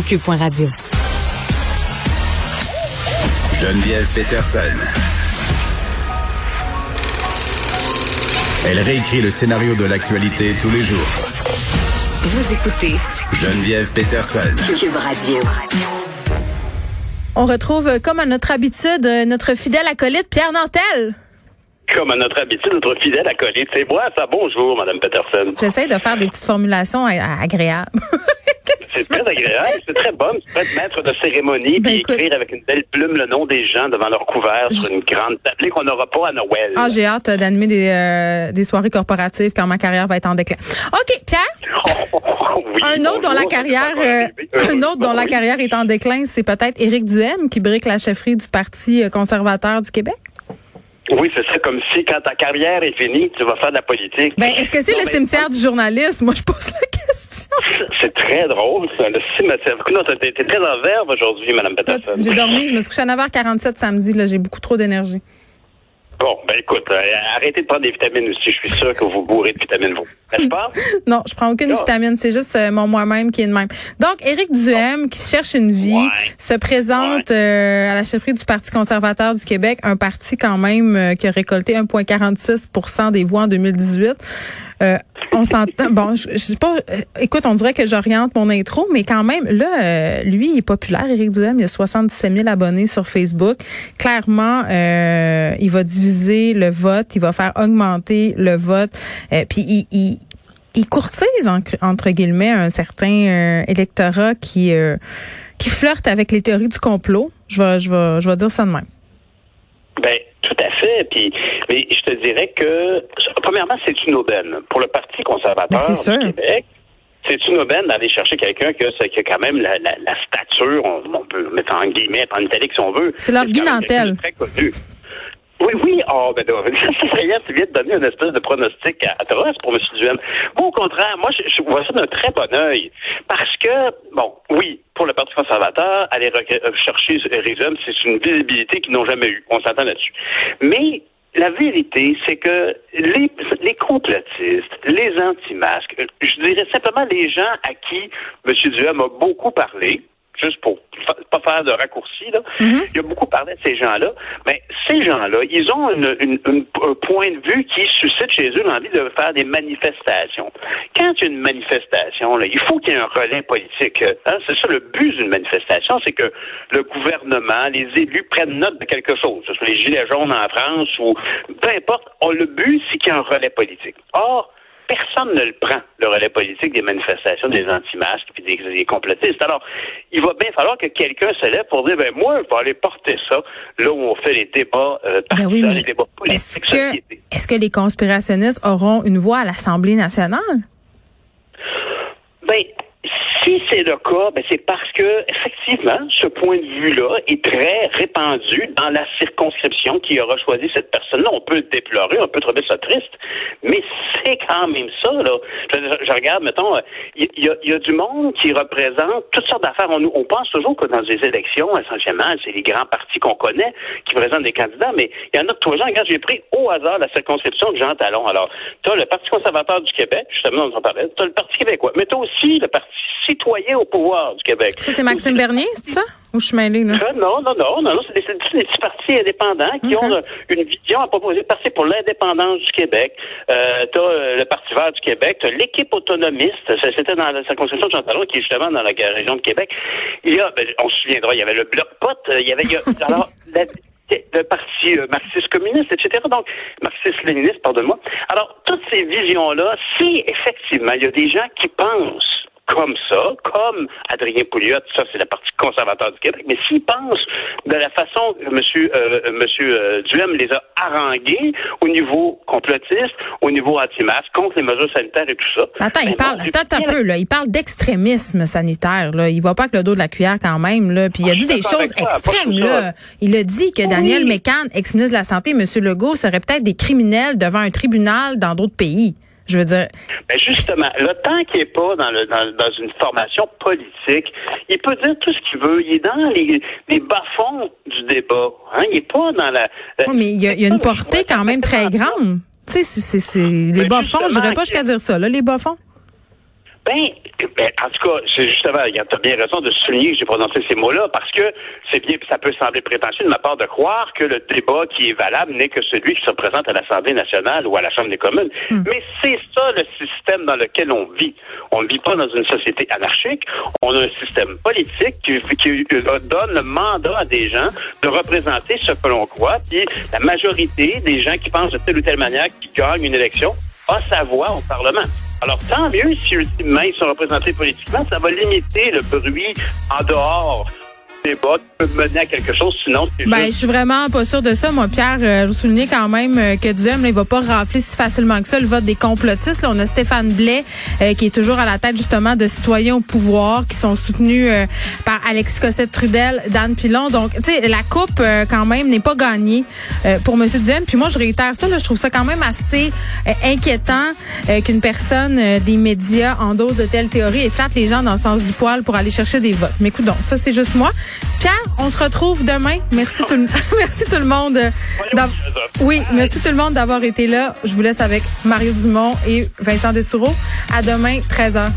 au cube.radio. Geneviève Peterson. Elle réécrit le scénario de l'actualité tous les jours. Vous écoutez Geneviève Peterson. Cube Radio. On retrouve, comme à notre habitude, notre fidèle acolyte Pierre Nantel. Comme à notre habitude, notre fidèle acolyte, c'est moi. Ça, bonjour, Madame Peterson. J'essaie de faire des petites formulations agréables. C'est très agréable, c'est très bon. Tu peux être maître de cérémonie Ben, puis écoute. écrire avec une belle plume le nom des gens devant leur couvert sur une grande tablée qu'on n'aura pas à Noël. Ah, j'ai hâte d'animer des, euh, des soirées corporatives quand ma carrière va être en déclin. OK, Pierre, Oui, un autre dont la carrière euh, un autre dont la carrière est en déclin, c'est peut-être Éric Duhem qui brique la chefferie du Parti euh, conservateur du Québec. Oui, c'est ça, comme si quand ta carrière est finie, tu vas faire de la politique. Ben, est-ce que c'est le mais- cimetière du journalisme? Moi, je pose la question. C'est très drôle, ça, le cimetière. Non, t'es très en verve aujourd'hui, Madame Peterson. J'ai dormi, je me suis couché à 9h47 samedi, là, j'ai beaucoup trop d'énergie. Bon, ben écoute, euh, arrêtez de prendre des vitamines aussi. Je suis sûr que vous bourrez de vitamines, vous. Pas? Non, je prends aucune Non. vitamine, c'est juste euh, mon moi-même qui est de même. Donc, Éric Duhem, qui cherche une vie, Ouais. se présente euh, à la chefferie du Parti conservateur du Québec, un parti quand même euh, qui a récolté 1,46% des voix en 2018. Euh, on s'entend. Bon, je, je sais pas. euh, écoute, on dirait que j'oriente mon intro, mais quand même, là, euh, lui, il est populaire, Éric Duhem. Il a 77 000 abonnés sur Facebook. Clairement, euh, il va diviser le vote, il va faire augmenter le vote. Euh, puis il, il il courtise en- entre guillemets un certain euh, électorat qui euh, qui flirte avec les théories du complot. Je vais je vais je vais dire ça de même. Ben, tout à fait. Puis, mais je te dirais que, premièrement, c'est une aubaine. Pour le Parti conservateur Ben, sûr. du Québec, c'est une aubaine d'aller chercher quelqu'un qui, qui a quand même la, la, la stature, on, on peut mettre en guillemets, en italique si on veut. C'est leur Très connu. Oui, oui. Oh, ben, non. ça y est, tu viens de donner une espèce de pronostic atroce pour M. Duhem. Moi, au contraire, moi, je, je vois ça d'un très bon œil. Parce que, bon, oui, pour le Parti conservateur, aller euh, chercher Duhem, c'est une visibilité qu'ils n'ont jamais eue. On s'entend là-dessus. Mais, la vérité, c'est que les, les complotistes, les anti-masques, euh, je dirais simplement les gens à qui M. Duhem a beaucoup parlé, juste pour faire de raccourci, là. il a beaucoup parlé de ces gens-là, mais ces gens-là, ils ont une, une- une- un point de vue qui suscite chez eux l'envie de faire des manifestations. Quand il y a une manifestation, là, il faut qu'il y ait un relais politique. Hein? C'est ça le but d'une manifestation, c'est que le gouvernement, les élus prennent note de quelque chose, que ce soit les gilets jaunes en France ou peu importe. On, le but, c'est qu'il y ait un relais politique. Or, personne ne le prend, le relais politique des manifestations des anti-masques puis des, des complotistes. Alors, il va bien falloir que quelqu'un se lève pour dire, ben moi, je vais aller porter ça. Là où on fait les débats euh, Ben oui, partisans, mais les débats est-ce politiques, que est-ce que les conspirationnistes auront une voix à l'Assemblée nationale? Ben, si c'est le cas, ben c'est parce que effectivement, ce point de vue-là est très répandu dans la circonscription qui aura choisi cette personne-là. On peut le déplorer, on peut trouver ça triste, mais c'est quand même ça. Là, je, regarde, mettons, il y, a- du monde qui représente toutes sortes d'affaires. On, on pense toujours que dans les élections, essentiellement, c'est les grands partis qu'on connaît qui présentent des candidats, mais il y en a de tous gens. Regarde, j'ai pris au hasard la circonscription de Jean Talon. Alors, tu as le Parti conservateur du Québec, justement, on en parlait, tu as le Parti québécois, mais tu as aussi le Parti citoyen au pouvoir du Québec. Ça c'est Maxime Bernier, c'est ça? Ou je suis mêlée là? Euh, Non, non, non, non, non, c'est des, petits partis indépendants qui ont euh, une vision à proposer. Parti pour l'indépendance du Québec. Euh, t'as euh, le Parti vert du Québec, t'as l'équipe autonomiste. C'était dans la circonscription de Jean Talon, qui est justement dans la région de Québec. Il y a, ben, on se souviendra, il y avait le Bloc Pot, euh, il y avait, il y a- alors, la- le parti euh, marxiste-communiste, etc. Donc, marxiste-léniniste, pardonne-moi. Alors, toutes ces visions-là, si effectivement, il y a des gens qui pensent comme ça, comme Adrien Pouliot, ça c'est la partie conservateur du Québec, mais s'ils pensent de la façon que M. Euh, monsieur, euh, Duhem les a harangués au niveau complotiste, au niveau anti-masque, contre les mesures sanitaires et tout ça. Attends, il ben, parle, attends un peu, là. Il parle d'extrémisme sanitaire, là. Il va pas avec le dos de la cuillère quand même, là. Puis il a Ah, dit des choses toi, extrêmes, là. Il a dit que Daniel Mécan, ex-ministre de la Santé, M. Legault, seraient peut-être des criminels devant un tribunal dans d'autres pays. Je veux dire, Ben justement, le temps qu'il n'est pas dans, le, dans, dans une formation politique, il peut dire tout ce qu'il veut. Il est dans les, les bas-fonds du débat. Hein? Il n'est pas dans la... mais il y a, il y a une portée quand même très grande. Tu sais, c'est, c'est, c'est- les Ben, bas-fonds, je n'irais pas jusqu'à dire ça, là, les bas-fonds. Ben, ben, en tout cas, c'est justement, tu as bien raison de souligner que j'ai prononcé ces mots-là parce que c'est bien, ça peut sembler prétentieux de ma part de croire que le débat qui est valable n'est que celui qui se représente à l'Assemblée nationale ou à la Chambre des communes. Hmm. Mais c'est ça le système dans lequel on vit. On ne vit pas dans une société anarchique. On a un système politique qui, qui donne le mandat à des gens de représenter ce que l'on croit. Puis la majorité des gens qui pensent de telle ou telle manière qui gagnent une élection a sa voix au Parlement. Alors, tant mieux si ultimement ils sont représentés politiquement, ça va limiter le bruit en dehors débat peut mener à quelque chose, sinon ben, je suis vraiment pas sûr de ça. Moi, Pierre, euh, je vous soulignais quand même euh, que Duhem, il va pas rafler si facilement que ça le vote des complotistes. Là, on a Stéphane Blais, euh, qui est toujours à la tête justement de citoyens au pouvoir, qui sont soutenus par Alexis Cossette-Trudel, Dan Pilon. Donc, tu sais, la coupe, quand même, n'est pas gagnée pour M. Duhem. Puis moi, je réitère ça, là, je trouve ça quand même assez inquiétant qu'une personne des médias endosse de telles théories et flatte les gens dans le sens du poil pour aller chercher des votes. Mais écoute donc, ça, c'est juste moi. Pierre, on se retrouve demain. Merci tout, merci tout le monde. Oui, merci tout le monde d'avoir été là. Je vous laisse avec Mario Dumont et Vincent Dessoureau. À demain, 13h.